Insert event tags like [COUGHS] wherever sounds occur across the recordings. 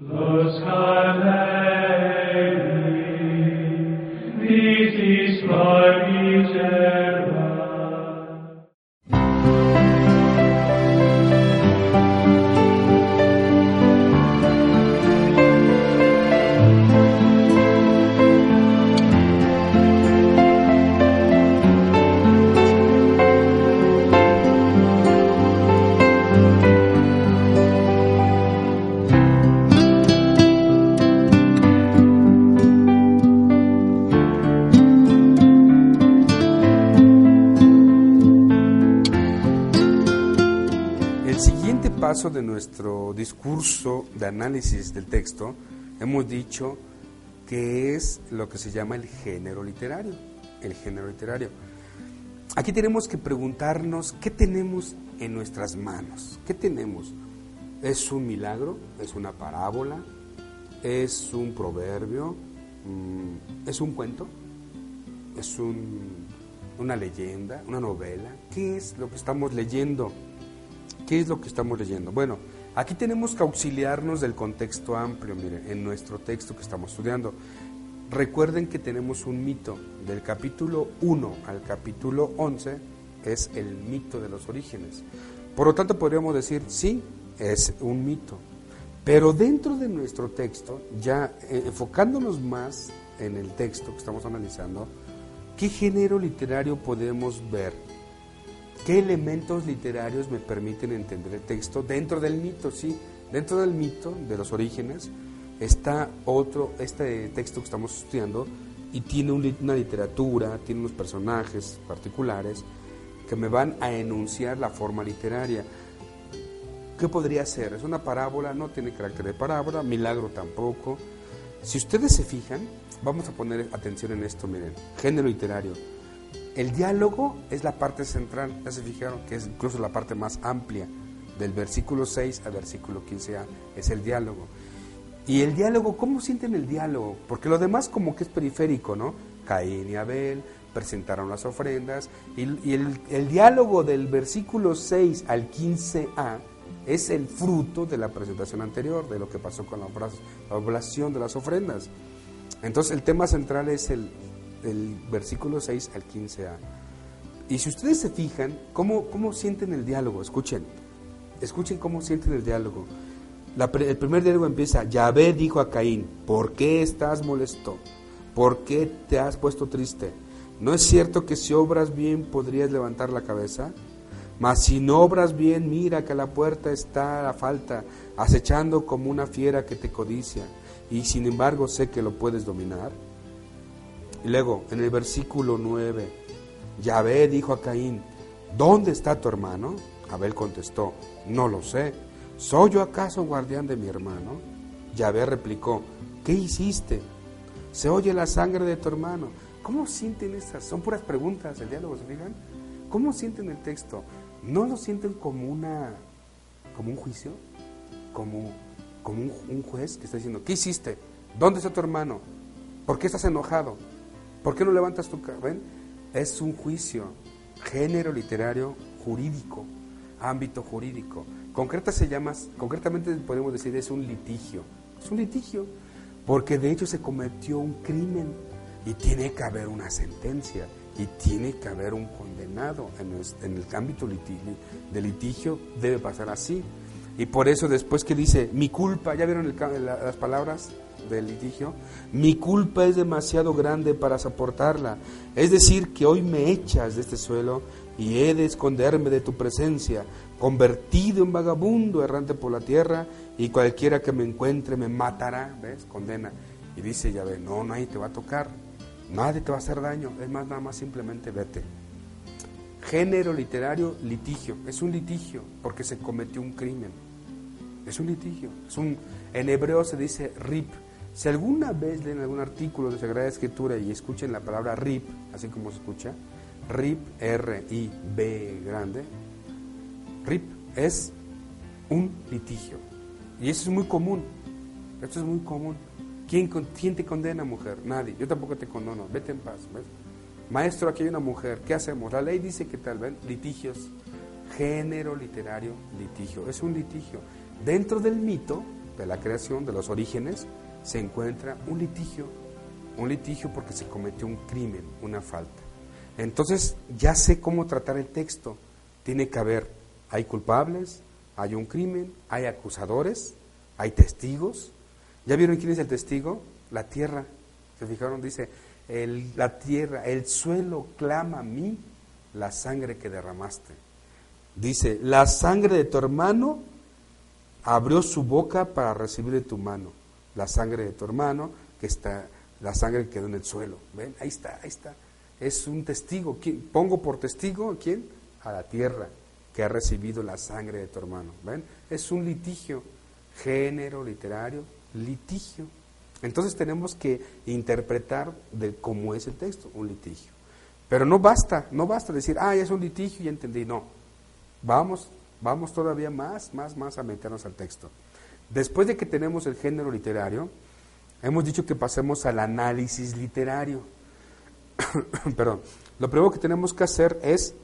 Los Galilei, discurso de análisis del texto, hemos dicho que es lo que se llama el género literario. El género literario. Aquí tenemos que preguntarnos qué tenemos en nuestras manos. ¿Qué tenemos? ¿Es un milagro? ¿Es una parábola? ¿Es un proverbio? Mm, ¿Es un cuento? ¿Es un- una leyenda? ¿Una novela? ¿Qué es lo que estamos leyendo? ¿Qué es lo que estamos leyendo? Bueno, aquí tenemos que auxiliarnos del contexto amplio, mire, en nuestro texto que estamos estudiando. Recuerden que tenemos un mito, del capítulo 1 al capítulo 11 es el mito de los orígenes. Por lo tanto, podríamos decir, sí, es un mito. Pero dentro de nuestro texto, ya eh, enfocándonos más en el texto que estamos analizando, ¿qué género literario podemos ver? ¿Qué elementos literarios me permiten entender el texto dentro del mito? Sí, dentro del mito de los orígenes está otro, este texto que estamos estudiando y tiene una literatura, tiene unos personajes particulares que me van a enunciar la forma literaria. ¿Qué podría ser? ¿Es una parábola? No tiene carácter de parábola, milagro tampoco. Si ustedes se fijan, vamos a poner atención en esto, miren, género literario. El diálogo es la parte central, ya se fijaron que es incluso la parte más amplia, del versículo 6 al versículo 15a, es el diálogo. Y el diálogo, ¿cómo sienten el diálogo? Porque lo demás como que es periférico, ¿no? Caín y Abel presentaron las ofrendas y, el, diálogo del versículo 6 al 15a es el fruto de la presentación anterior, de lo que pasó con la la oblación de las ofrendas. Entonces el tema central es el, el versículo 6 al 15a. Y si ustedes se fijan, ¿cómo, cómo sienten el diálogo? Escuchen, escuchen cómo sienten el diálogo. La el primer diálogo empieza, Yahvé dijo a Caín, ¿por qué estás molesto? ¿Por qué te has puesto triste? ¿No es cierto que si obras bien podrías levantar la cabeza? Mas si no obras bien, mira que a la puerta está la falta, acechando como una fiera que te codicia, y sin embargo sé que lo puedes dominar. Y luego, en el versículo 9, Yahvé dijo a Caín, ¿dónde está tu hermano? Abel contestó, no lo sé. ¿Soy yo acaso guardián de mi hermano? Yahvé replicó, ¿qué hiciste? Se oye la sangre de tu hermano. ¿Cómo sienten estas? Son puras preguntas, el diálogo, ¿se fijan? ¿Cómo sienten el texto? ¿No lo sienten como una, como un juicio? Como, como un, un juez que está diciendo, ¿qué hiciste? ¿Dónde está tu hermano? ¿Por qué estás enojado? ¿Por qué no levantas tu cabeza? Es un juicio, género literario jurídico, ámbito jurídico. Concreta se llama, concretamente podemos decir es un litigio. Es un litigio, porque de hecho se cometió un crimen y tiene que haber una sentencia y tiene que haber un condenado en el, ámbito litigio, de litigio debe pasar así. Y por eso después que dice, mi culpa, ¿ya vieron las palabras del litigio? Mi culpa es demasiado grande para soportarla. Es decir, que hoy me echas de este suelo y he de esconderme de tu presencia, convertido en vagabundo errante por la tierra, y cualquiera que me encuentre me matará, ¿ves? Condena. Y dice Yahvé, no, nadie te va a tocar, nadie te va a hacer daño, es más, nada más simplemente vete. Género literario, litigio. Es un litigio porque se cometió un crimen. Es un litigio. Es un, en hebreo se dice rip. Si alguna vez leen algún artículo de Sagrada Escritura y escuchen la palabra rip, así como se escucha, rip, R-I-B grande, rip es un litigio. Y eso es muy común. Esto es muy común. ¿Quién, quién te condena, mujer? Nadie. Yo tampoco te condono. Vete en paz. ¿ves? Maestro, aquí hay una mujer. ¿Qué hacemos? La ley dice que tal vez litigios. Género literario, litigio. Es un litigio. Dentro del mito, de la creación, de los orígenes, se encuentra un litigio, un litigio porque se cometió un crimen, una falta. Entonces ya sé cómo tratar el texto. Tiene que haber, hay culpables, hay un crimen, hay acusadores, hay testigos. ¿Ya vieron quién es el testigo? La tierra. ¿Se fijaron? Dice, la tierra, el suelo clama a mí la sangre que derramaste. Dice, la sangre de tu hermano abrió su boca para recibir de tu mano. La sangre de tu hermano, que está, la sangre que quedó en el suelo. ¿Ven? Ahí está, ahí está. Es un testigo. Pongo por testigo a quién? A la tierra que ha recibido la sangre de tu hermano. ¿Ven? Es un litigio. Género literario, litigio. Entonces tenemos que interpretar de cómo es el texto, un litigio. Pero no basta, no basta decir, ah, es un litigio y entendí. No. Vamos, vamos todavía más, más, más a meternos al texto. Después de que tenemos el género literario, hemos dicho que pasemos al análisis literario. [COUGHS] Perdón. Lo primero que tenemos que hacer es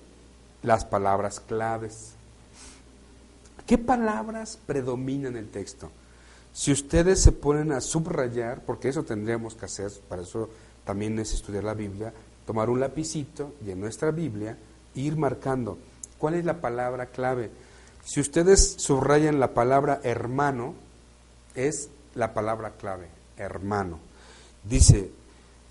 las palabras claves. ¿Qué palabras predominan en el texto? Si ustedes se ponen a subrayar, porque eso tendríamos que hacer, para eso también es estudiar la Biblia, tomar un lapicito y en nuestra Biblia ir marcando cuál es la palabra clave. Si ustedes subrayan la palabra hermano, es la palabra clave, hermano. Dice,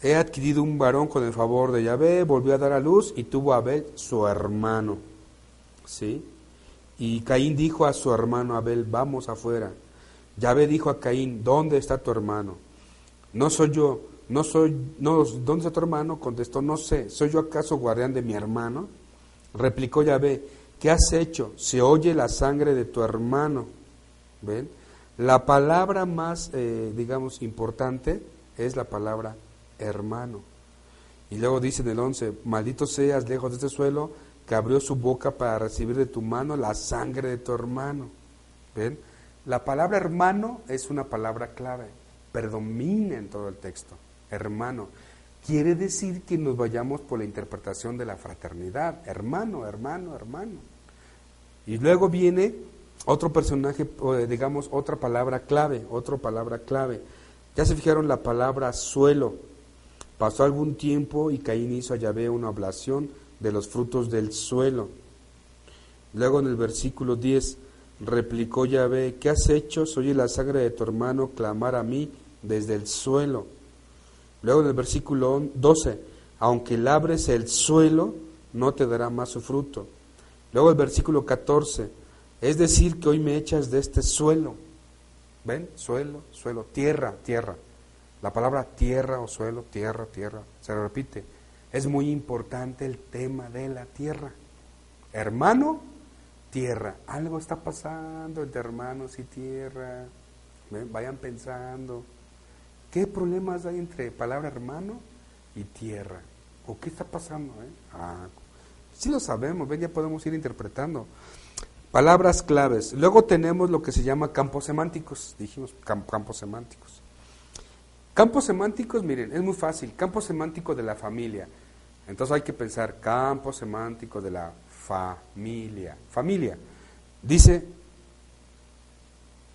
he adquirido un varón con el favor de Yahvé, volvió a dar a luz y tuvo a Abel su hermano. ¿Sí? Y Caín dijo a su hermano Abel, vamos afuera. Yahvé dijo a Caín, ¿dónde está tu hermano? No soy yo, no soy, no, ¿dónde está tu hermano? Contestó, no sé, ¿soy yo acaso guardián de mi hermano? Replicó Yahvé, ¿qué has hecho? Se oye la sangre de tu hermano. ¿Ven? La palabra más, eh, digamos, importante es la palabra hermano. Y luego dice en el 11, maldito seas lejos de este suelo que abrió su boca para recibir de tu mano la sangre de tu hermano. ¿Ven? La palabra hermano es una palabra clave, predomina en todo el texto. Hermano. Quiere decir que nos vayamos por la interpretación de la fraternidad. Hermano, hermano, hermano. Y luego viene otro personaje, digamos, otra palabra clave, otra palabra clave. Ya se fijaron la palabra suelo. Pasó algún tiempo y Caín hizo a Yahvé una oblación de los frutos del suelo. Luego en el versículo 10 replicó Yahvé, ¿qué has hecho? Soy la sangre de tu hermano clamar a mí desde el suelo. Luego en el versículo 12, aunque labres el suelo, no te dará más su fruto. Luego el versículo 14, es decir, que hoy me echas de este suelo. ¿Ven? Suelo, suelo, tierra, tierra. La palabra tierra o suelo, tierra, tierra, se repite. Es muy importante el tema de la tierra. Hermano, tierra. Algo está pasando entre hermanos y tierra. Vayan pensando. ¿Qué problemas hay entre palabra hermano y tierra? ¿O qué está pasando? Eh? Ah, sí lo sabemos, ven, ya podemos ir interpretando. Palabras claves. Luego tenemos lo que se llama campos semánticos. Dijimos campos semánticos. Campos semánticos, miren, es muy fácil. Campo semántico de la familia. Entonces hay que pensar campo semántico de la familia. Familia. Dice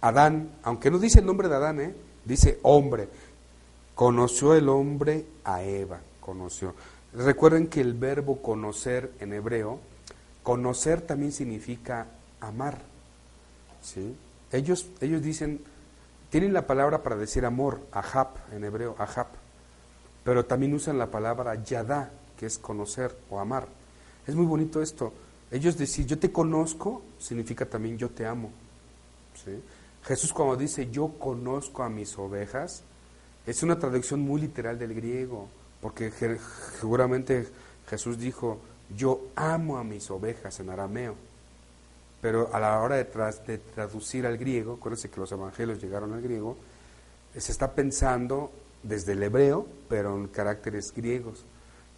Adán, aunque no dice el nombre de Adán, ¿eh? Dice hombre. Conoció el hombre a Eva, conoció. Recuerden que el verbo conocer en hebreo, conocer también significa amar. ¿sí? Ellos, ellos dicen, tienen la palabra para decir amor, ahab en hebreo, ahab, pero también usan la palabra yadá, que es conocer o amar. Es muy bonito esto. Ellos decir yo te conozco significa también yo te amo. ¿sí? Jesús cuando dice yo conozco a mis ovejas, es una traducción muy literal del griego, porque seguramente Jesús dijo, yo amo a mis ovejas en arameo. Pero a la hora de, traducir al griego, acuérdense que los evangelios llegaron al griego, se está pensando desde el hebreo, pero en caracteres griegos.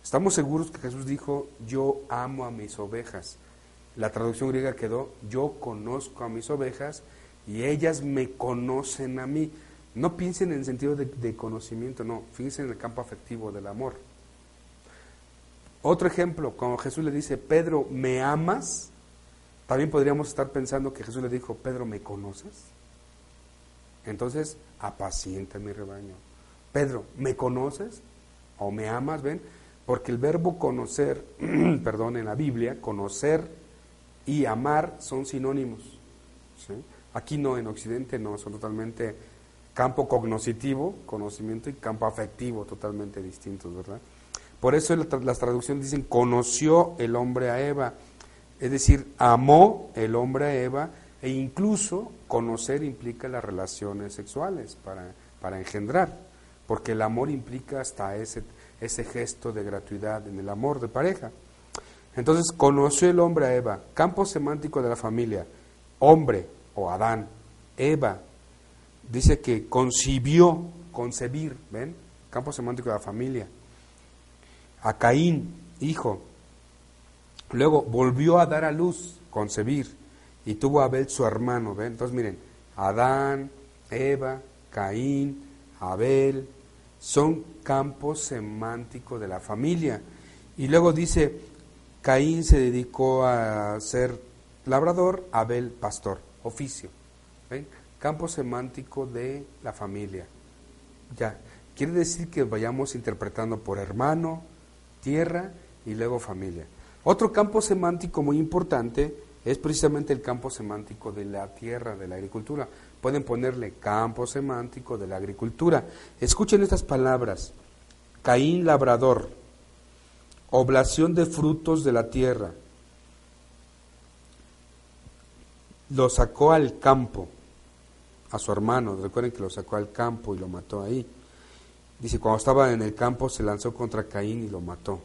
Estamos seguros que Jesús dijo, yo amo a mis ovejas. La traducción griega quedó, yo conozco a mis ovejas y ellas me conocen a mí. No piensen en el sentido de, conocimiento, no, fíjense en el campo afectivo del amor. Otro ejemplo, cuando Jesús le dice, Pedro, ¿me amas? También podríamos estar pensando que Jesús le dijo, Pedro, ¿me conoces? Entonces, apacienta mi rebaño. Pedro, ¿me conoces o me amas? Ven, porque el verbo conocer, [CLEARS THROAT] perdón, en la Biblia, conocer y amar son sinónimos. Aquí no, en Occidente no, son totalmente campo cognoscitivo, conocimiento, y campo afectivo, totalmente distintos, ¿verdad? Por eso las traducciones dicen, conoció el hombre a Eva, es decir, amó el hombre a Eva, e incluso conocer implica las relaciones sexuales para, para engendrar, porque el amor implica hasta ese, ese gesto de gratuidad en el amor de pareja. Entonces, conoció el hombre a Eva, campo semántico de la familia, hombre o Adán, Eva, dice que concibió, concebir, ¿ven? Campo semántico de la familia. A Caín, hijo. Luego volvió a dar a luz, concebir, y tuvo a Abel su hermano, ¿ven? Entonces miren, Adán, Eva, Caín, Abel, son campos semánticos de la familia. Y luego dice, Caín se dedicó a ser labrador, Abel pastor, oficio. ¿ven? Campo semántico de la familia. Ya, quiere decir que vayamos interpretando por hermano, tierra y luego familia. Otro campo semántico muy importante es precisamente el campo semántico de la tierra, de la agricultura. Pueden ponerle campo semántico de la agricultura. Escuchen estas palabras. Caín labrador, oblación de frutos de la tierra. Lo sacó al campo, a su hermano, recuerden que lo sacó al campo y lo mató ahí. Dice, cuando estaba en el campo se lanzó contra Caín y lo mató.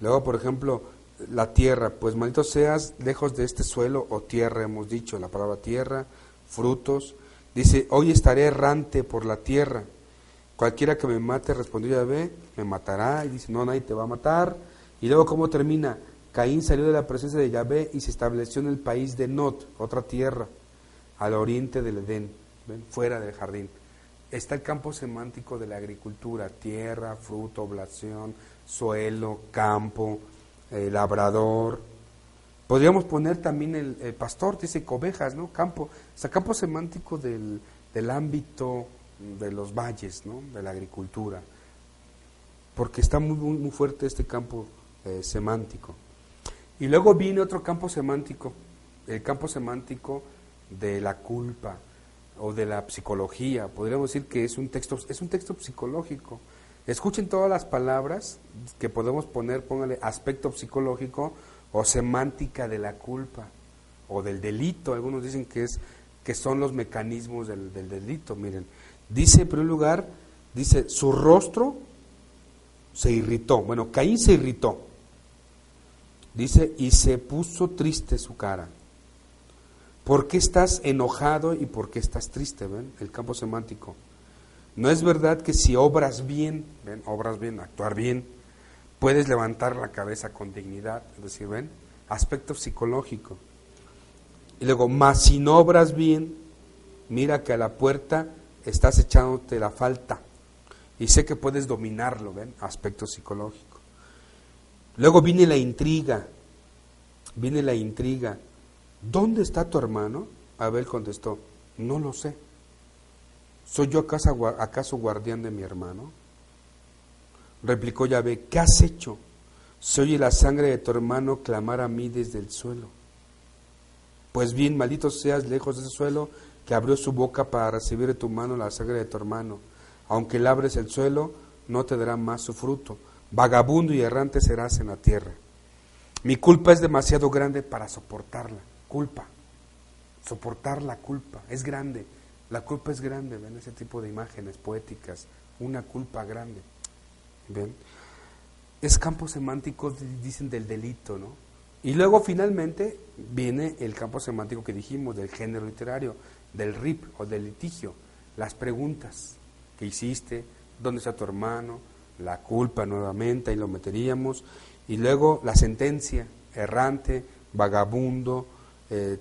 Luego, por ejemplo, la tierra, pues maldito seas lejos de este suelo o tierra, hemos dicho la palabra tierra, frutos. Dice, hoy estaré errante por la tierra Cualquiera que me mate, respondió Yahvé, me matará. Y dice, no, nadie te va a matar. Y luego, ¿cómo termina? Caín salió de la presencia de Yahvé y se estableció en el país de Not, otra tierra, al oriente del Edén, fuera del jardín. Está el campo semántico de la agricultura, tierra, fruto, oblación, suelo, campo, eh, labrador. Podríamos poner también el, pastor, dice cobejas, ¿no? Campo, o sea, campo semántico del, del ámbito de los valles, ¿no? de la agricultura, porque está muy, muy, fuerte este campo eh, semántico. Y luego viene otro campo semántico, el campo semántico de la culpa o de la psicología. Podríamos decir que es un texto, es un texto psicológico. Escuchen todas las palabras que podemos poner, póngale aspecto psicológico o semántica de la culpa o del delito. Algunos dicen que es que son los mecanismos del, del delito. Miren, Dice, en primer lugar, dice, su rostro se irritó. Bueno, Caín se irritó. Dice, y se puso triste su cara. ¿Por qué estás enojado y por qué estás triste? ¿Ven? El campo semántico. No es verdad que si obras bien, ven, obras bien, actuar bien, puedes levantar la cabeza con dignidad. Es decir, ven, aspecto psicológico. Y luego, más si no obras bien, mira que a la puerta estás echándote la falta. Y sé que puedes dominarlo, ¿ven? Aspecto psicológico. Luego viene la intriga. Viene la intriga. ¿Dónde está tu hermano? Abel contestó, no lo sé. ¿Soy yo acaso, guardián de mi hermano? Replicó Yahvé, ¿qué has hecho? Se oye la sangre de tu hermano clamar a mí desde el suelo. Pues bien, maldito seas lejos de ese suelo que abrió su boca para recibir de tu mano la sangre de tu hermano. Aunque labres el suelo, no te dará más su fruto. Vagabundo y errante serás en la tierra. Mi culpa es demasiado grande para soportarla. Culpa. Soportar la culpa. Es grande. La culpa es grande. Ven ese tipo de imágenes poéticas. Una culpa grande. ¿Ven? Es campo semántico, dicen, del delito, ¿no? Y luego finalmente viene el campo semántico que dijimos, del género literario del RIP o del litigio, las preguntas que hiciste, dónde está tu hermano, la culpa nuevamente, y lo meteríamos, y luego la sentencia, errante, vagabundo, eh,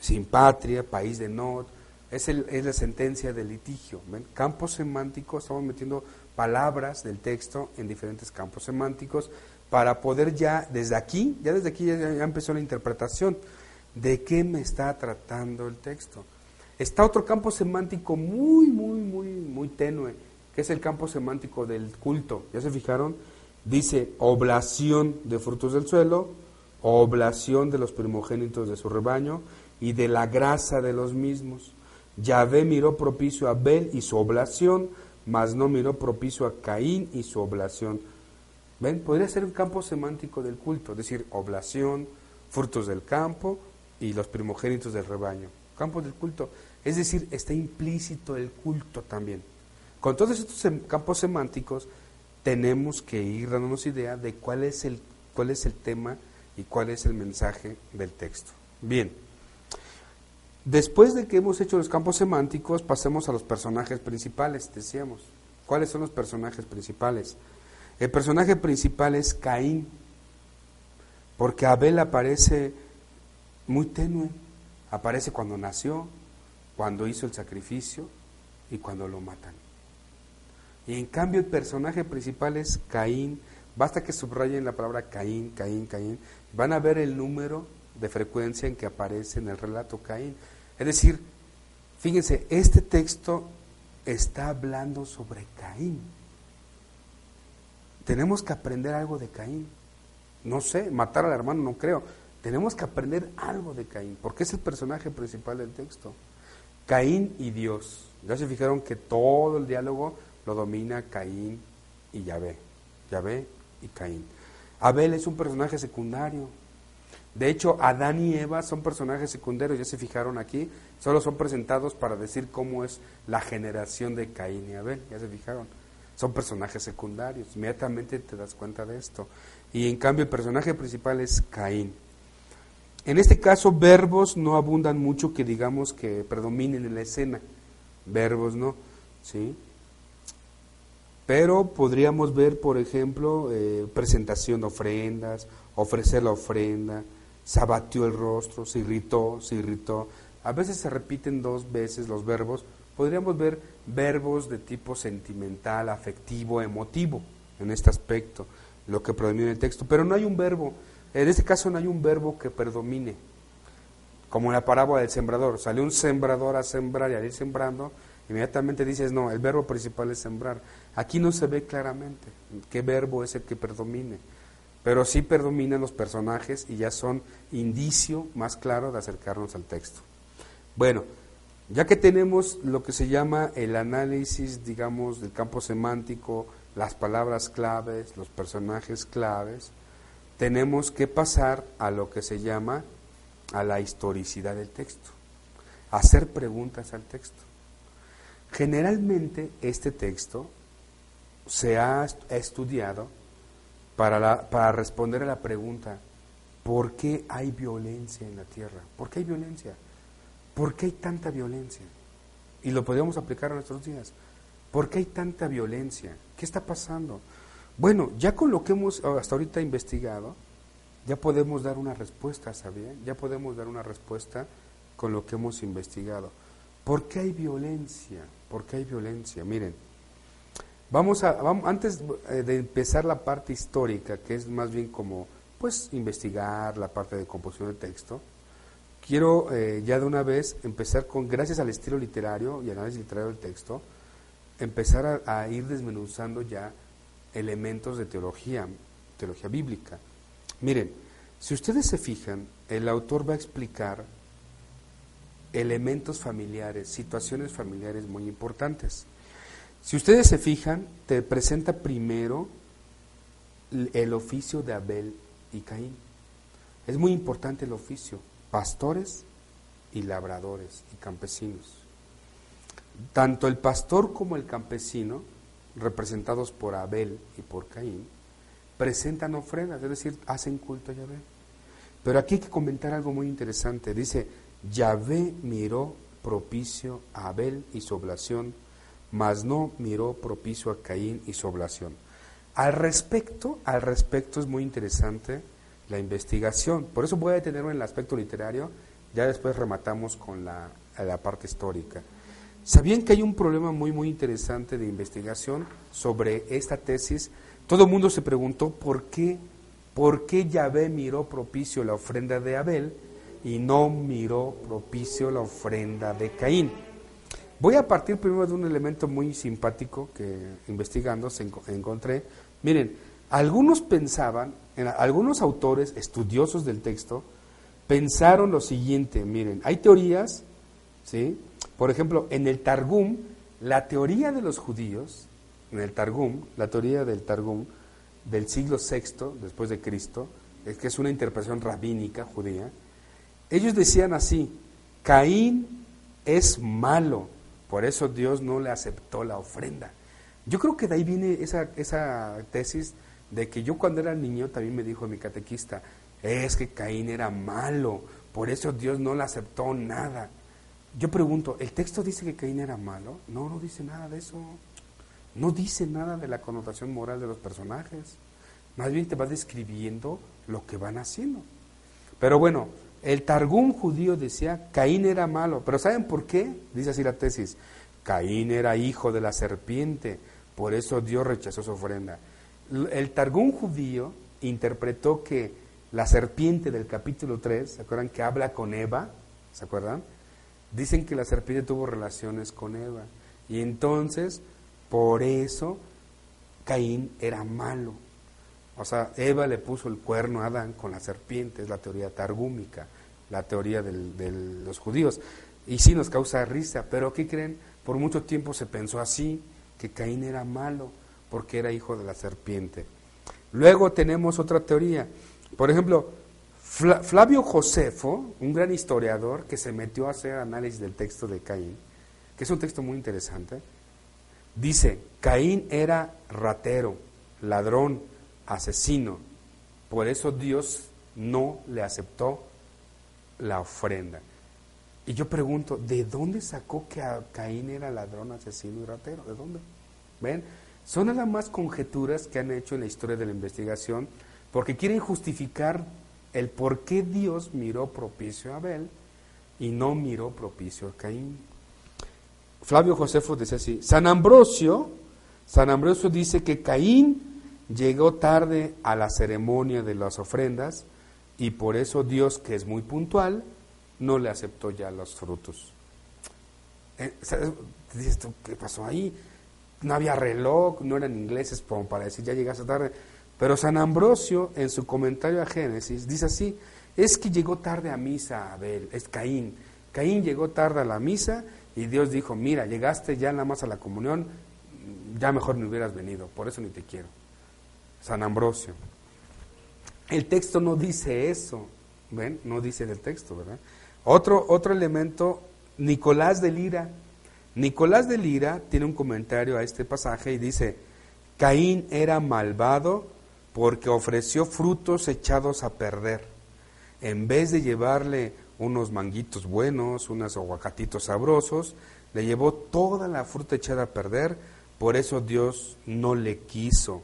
sin patria, país de no, es, es la sentencia del litigio. ¿ven? Campos semánticos, estamos metiendo palabras del texto en diferentes campos semánticos para poder ya, desde aquí, ya desde aquí ya empezó la interpretación de qué me está tratando el texto. Está otro campo semántico muy, muy, muy, muy tenue, que es el campo semántico del culto. ¿Ya se fijaron? Dice oblación de frutos del suelo, oblación de los primogénitos de su rebaño y de la grasa de los mismos. Yahvé miró propicio a Abel y su oblación, mas no miró propicio a Caín y su oblación. ¿Ven? Podría ser un campo semántico del culto, es decir, oblación, frutos del campo y los primogénitos del rebaño. Campo del culto. Es decir, está implícito el culto también. Con todos estos campos semánticos tenemos que ir dándonos idea de cuál es el, cuál es el tema y cuál es el mensaje del texto. Bien, después de que hemos hecho los campos semánticos, pasemos a los personajes principales, decíamos. ¿Cuáles son los personajes principales? El personaje principal es Caín, porque Abel aparece muy tenue, aparece cuando nació, cuando hizo el sacrificio y cuando lo matan. Y en cambio el personaje principal es Caín, basta que subrayen la palabra Caín, Caín, Caín, van a ver el número de frecuencia en que aparece en el relato Caín. Es decir, fíjense, este texto está hablando sobre Caín. Tenemos que aprender algo de Caín. No sé, matar al hermano no creo. Tenemos que aprender algo de Caín, porque es el personaje principal del texto. Caín y Dios. Ya se fijaron que todo el diálogo lo domina Caín y Yahvé. Yahvé y Caín. Abel es un personaje secundario. De hecho, Adán y Eva son personajes secundarios, ya se fijaron aquí, solo son presentados para decir cómo es la generación de Caín y Abel, ya se fijaron. Son personajes secundarios, inmediatamente te das cuenta de esto. Y en cambio el personaje principal es Caín. En este caso, verbos no abundan mucho que digamos que predominen en la escena. Verbos no, ¿sí? Pero podríamos ver, por ejemplo, eh, presentación de ofrendas, ofrecer la ofrenda, sabatió el rostro, se irritó, se irritó. A veces se repiten dos veces los verbos. Podríamos ver verbos de tipo sentimental, afectivo, emotivo en este aspecto, lo que predomina en el texto. Pero no hay un verbo, en este caso no hay un verbo que predomine. Como en la parábola del sembrador. Salió un sembrador a sembrar y al ir sembrando, inmediatamente dices, no, el verbo principal es sembrar. Aquí no se ve claramente qué verbo es el que predomine, pero sí predominan los personajes y ya son indicio más claro de acercarnos al texto. Bueno, ya que tenemos lo que se llama el análisis, digamos, del campo semántico, las palabras claves, los personajes claves, tenemos que pasar a lo que se llama a la historicidad del texto, hacer preguntas al texto. Generalmente este texto se ha estudiado para, para responder a la pregunta, ¿por qué hay violencia en la tierra? ¿Por qué hay violencia? ¿Por qué hay tanta violencia? Y lo podríamos aplicar a nuestros días. ¿Por qué hay tanta violencia? ¿Qué está pasando? Bueno, ya con lo que hemos hasta ahorita investigado, ya podemos dar una respuesta, ¿sabía? Ya podemos dar una respuesta con lo que hemos investigado. ¿Por qué hay violencia? ¿Por qué hay violencia? Miren, Vamos a, antes eh, de empezar la parte histórica, que es más bien como, pues, investigar la parte de composición de texto, quiero eh, ya de una vez empezar con, gracias al estilo literario y análisis literario del texto, empezar a, a ir desmenuzando ya elementos de teología, teología bíblica. Miren, si ustedes se fijan, el autor va a explicar elementos familiares, situaciones familiares muy importantes. Si ustedes se fijan, te presenta primero el oficio de Abel y Caín. Es muy importante el oficio, pastores y labradores y campesinos. Tanto el pastor como el campesino, representados por Abel y por Caín, presentan ofrendas, es decir, hacen culto a Yahvé. Pero aquí hay que comentar algo muy interesante. Dice, Yahvé miró propicio a Abel y su oblación mas no miró propicio a Caín y su oblación. Al respecto, al respecto es muy interesante la investigación. Por eso voy a detenerme en el aspecto literario, ya después rematamos con la, la parte histórica. ¿Sabían que hay un problema muy, muy interesante de investigación sobre esta tesis? Todo el mundo se preguntó por qué, por qué Yahvé miró propicio la ofrenda de Abel y no miró propicio la ofrenda de Caín. Voy a partir primero de un elemento muy simpático que investigando se enco- encontré. Miren, algunos pensaban, en- algunos autores estudiosos del texto, pensaron lo siguiente, miren, hay teorías, ¿sí? Por ejemplo, en el Targum, la teoría de los judíos, en el Targum, la teoría del Targum del siglo VI después de Cristo, es que es una interpretación rabínica judía, ellos decían así, Caín es malo, por eso Dios no le aceptó la ofrenda. Yo creo que de ahí viene esa, esa tesis de que yo cuando era niño también me dijo mi catequista, es que Caín era malo, por eso Dios no le aceptó nada. Yo pregunto, ¿el texto dice que Caín era malo? No, no dice nada de eso. No dice nada de la connotación moral de los personajes. Más bien te va describiendo lo que van haciendo. Pero bueno, el Targum judío decía Caín era malo. Pero ¿saben por qué? Dice así la tesis. Caín era hijo de la serpiente, por eso Dios rechazó su ofrenda. El Targum judío interpretó que la serpiente del capítulo 3, ¿se acuerdan que habla con Eva? ¿Se acuerdan? Dicen que la serpiente tuvo relaciones con Eva. Y entonces, por eso, Caín era malo. O sea, Eva le puso el cuerno a Adán con la serpiente, es la teoría targúmica, la teoría de los judíos. Y sí nos causa risa, pero ¿qué creen? Por mucho tiempo se pensó así, que Caín era malo, porque era hijo de la serpiente. Luego tenemos otra teoría. Por ejemplo, Fla- Flavio Josefo, un gran historiador que se metió a hacer análisis del texto de Caín, que es un texto muy interesante, dice, Caín era ratero, ladrón, asesino, por eso Dios no le aceptó la ofrenda. Y yo pregunto, ¿de dónde sacó que Caín era ladrón, asesino y ratero? ¿De dónde? ¿Ven? Son nada más conjeturas que han hecho en la historia de la investigación porque quieren justificar el por qué Dios miró propicio a Abel y no miró propicio a Caín. Flavio Josefo dice así, San Ambrosio, San Ambrosio dice que Caín llegó tarde a la ceremonia de las ofrendas y por eso Dios, que es muy puntual, no le aceptó ya los frutos. Eh. Dices ¿qué pasó ahí? No había reloj, no eran ingleses para decir ya llegaste tarde. Pero San Ambrosio, en su comentario a Génesis, dice así, es que llegó tarde a misa Abel, es Caín. Caín llegó tarde a la misa y Dios dijo, mira, llegaste ya nada más a la comunión, ya mejor no hubieras venido, por eso ni te quiero. San Ambrosio. El texto no dice eso, ¿ven? No dice del texto, ¿verdad? Otro, otro elemento, Nicolás de Lira. Nicolás de Lira tiene un comentario a este pasaje y dice, Caín era malvado porque ofreció frutos echados a perder. En vez de llevarle unos manguitos buenos, unos aguacatitos sabrosos, le llevó toda la fruta echada a perder, por eso Dios no le quiso,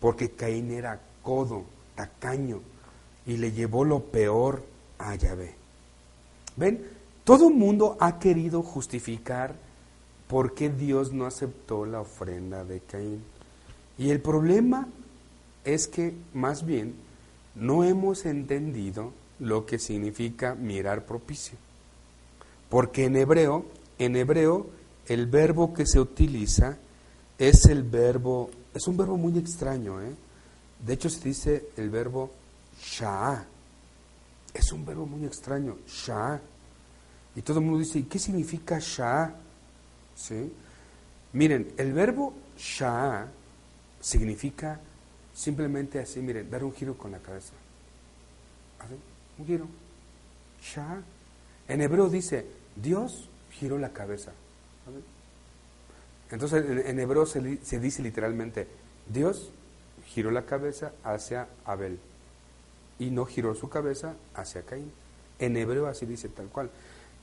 porque Caín era codo, tacaño, y le llevó lo peor a Yahvé. ¿Ven? Todo mundo ha querido justificar por qué Dios no aceptó la ofrenda de Caín. Y el problema es que más bien no hemos entendido lo que significa mirar propicio. Porque en hebreo, en hebreo el verbo que se utiliza es el verbo, es un verbo muy extraño, ¿eh? De hecho se dice el verbo sha'a. Es un verbo muy extraño, sha'a. Y todo el mundo dice, ¿y qué significa sha'a? ¿Sí? Miren, el verbo sha'a significa simplemente así, miren, dar un giro con la cabeza. Así, un giro. Sha'a. En hebreo dice, Dios giró la cabeza. Entonces en, hebreo se, dice literalmente, Dios giró la cabeza hacia Abel y no giró su cabeza hacia Caín. En hebreo así dice tal cual.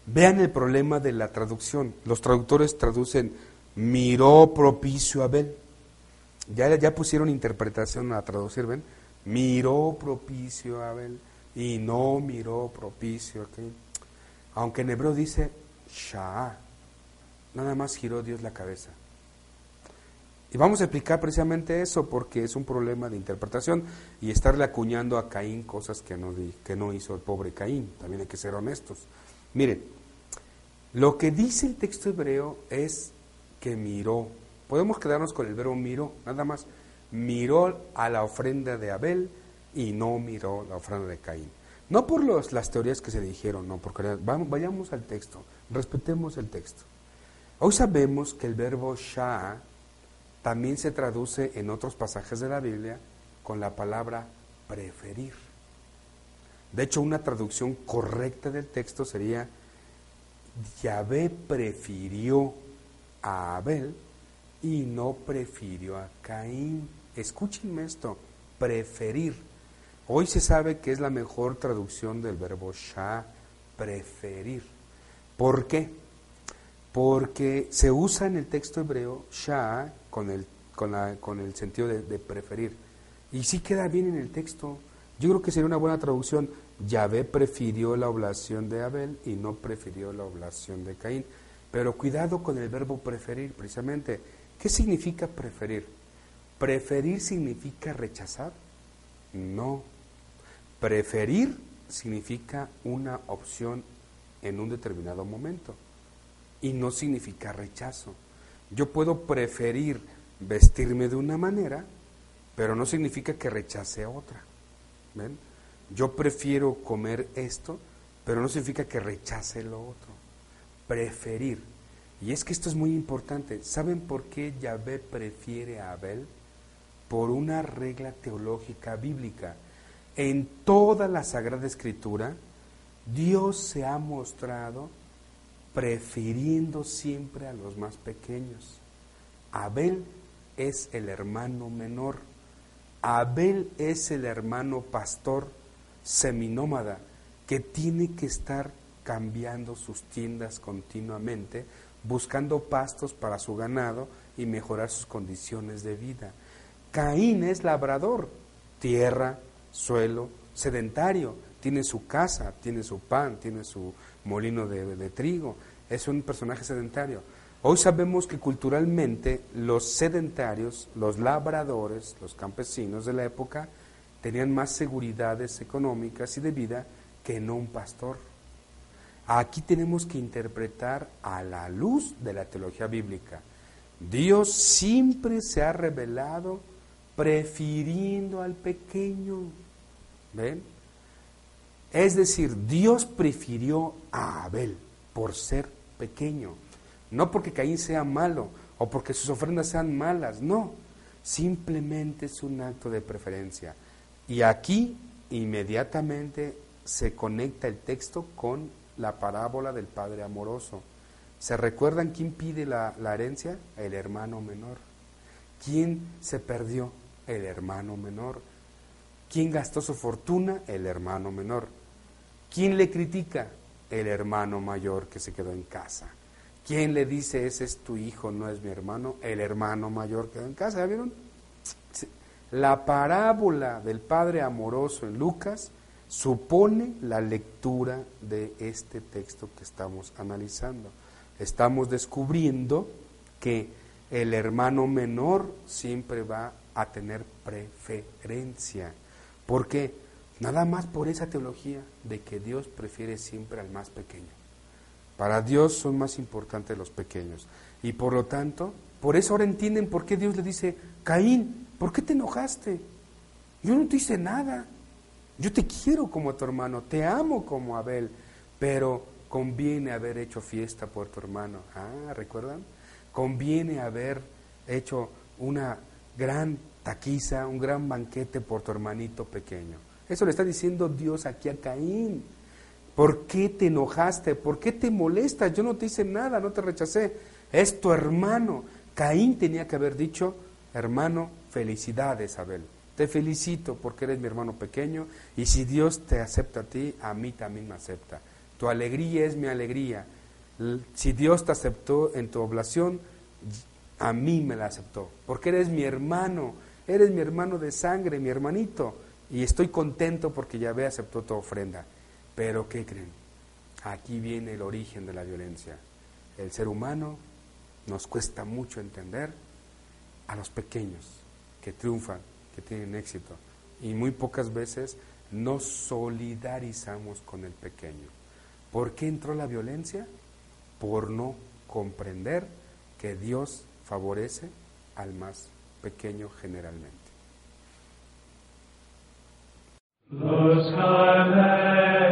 Vean el problema de la traducción. Los traductores traducen miró propicio Abel. Ya, ya pusieron interpretación a traducir, ¿ven? Miró propicio Abel y no miró propicio a Caín. Aunque en hebreo dice Sha'a. Nada más giró Dios la cabeza. Y vamos a explicar precisamente eso porque es un problema de interpretación y estarle acuñando a Caín cosas que no, que no hizo el pobre Caín. También hay que ser honestos. Miren, lo que dice el texto hebreo es que miró. Podemos quedarnos con el verbo miró, nada más. Miró a la ofrenda de Abel y no miró la ofrenda de Caín. No por los, las teorías que se dijeron, no, porque vayamos al texto, respetemos el texto. Hoy sabemos que el verbo shah también se traduce en otros pasajes de la Biblia con la palabra preferir. De hecho, una traducción correcta del texto sería, Yahvé prefirió a Abel y no prefirió a Caín. Escúchenme esto, preferir. Hoy se sabe que es la mejor traducción del verbo shah, preferir. ¿Por qué? Porque se usa en el texto hebreo shah con el, con, la, con el sentido de, de, preferir. Y sí queda bien en el texto. Yo creo que sería una buena traducción. Yahvé prefirió la oblación de Abel y no prefirió la oblación de Caín. Pero cuidado con el verbo preferir, precisamente. ¿Qué significa preferir? ¿Preferir significa rechazar? No. Preferir significa una opción en un determinado momento y no significa rechazo. Yo puedo preferir vestirme de una manera, pero no significa que rechace a otra. ¿Ven? Yo prefiero comer esto, pero no significa que rechace lo otro. Preferir. Y es que esto es muy importante. ¿Saben por qué Yahvé prefiere a Abel? Por una regla teológica bíblica. En toda la Sagrada Escritura, Dios se ha mostrado prefiriendo siempre a los más pequeños. Abel es el hermano menor. Abel es el hermano pastor seminómada que tiene que estar cambiando sus tiendas continuamente, buscando pastos para su ganado y mejorar sus condiciones de vida. Caín es labrador, tierra, suelo, sedentario, tiene su casa, tiene su pan, tiene su molino de, de trigo, es un personaje sedentario. Hoy sabemos que culturalmente los sedentarios, los labradores, los campesinos de la época, tenían más seguridades económicas y de vida que no un pastor. Aquí tenemos que interpretar a la luz de la teología bíblica. Dios siempre se ha revelado prefiriendo al pequeño. ¿Ven? Es decir, Dios prefirió a Abel por ser pequeño. No porque Caín sea malo o porque sus ofrendas sean malas, no. Simplemente es un acto de preferencia. Y aquí inmediatamente se conecta el texto con la parábola del Padre amoroso. ¿Se recuerdan quién pide la, la, herencia? El hermano menor. ¿Quién se perdió? El hermano menor. ¿Quién gastó su fortuna? El hermano menor. ¿Quién le critica? El hermano mayor que se quedó en casa. ¿Quién le dice ese es tu hijo, no es mi hermano? El hermano mayor quedó en casa. ¿Ya vieron? La parábola del Padre amoroso en Lucas supone la lectura de este texto que estamos analizando. Estamos descubriendo que el hermano menor siempre va a tener preferencia. ¿Por qué? Nada más por esa teología de que Dios prefiere siempre al más pequeño. Para Dios son más importantes los pequeños. Y por lo tanto, por eso ahora entienden por qué Dios le dice, Caín, ¿por qué te enojaste? Yo no te hice nada. Yo te quiero como a tu hermano, te amo como Abel, pero conviene haber hecho fiesta por tu hermano. Ah, ¿recuerdan? Conviene haber hecho una gran taquiza, un gran banquete por tu hermanito pequeño. Eso le está diciendo Dios aquí a Caín. ¿Por qué te enojaste? ¿Por qué te molestas? Yo no te hice nada, no te rechacé. Es tu hermano. Caín tenía que haber dicho, hermano, felicidades, Abel. Te felicito porque eres mi hermano pequeño y si Dios te acepta a ti, a mí también me acepta. Tu alegría es mi alegría. Si Dios te aceptó en tu oblación, a mí me la aceptó. Porque eres mi hermano, eres mi hermano de sangre, mi hermanito. Y estoy contento porque Yahvé aceptó tu ofrenda. Pero ¿qué creen? Aquí viene el origen de la violencia. El ser humano nos cuesta mucho entender a los pequeños que triunfan, que tienen éxito. Y muy pocas veces nos solidarizamos con el pequeño. ¿Por qué entró la violencia? Por no comprender que Dios favorece al más pequeño generalmente. Los Calei,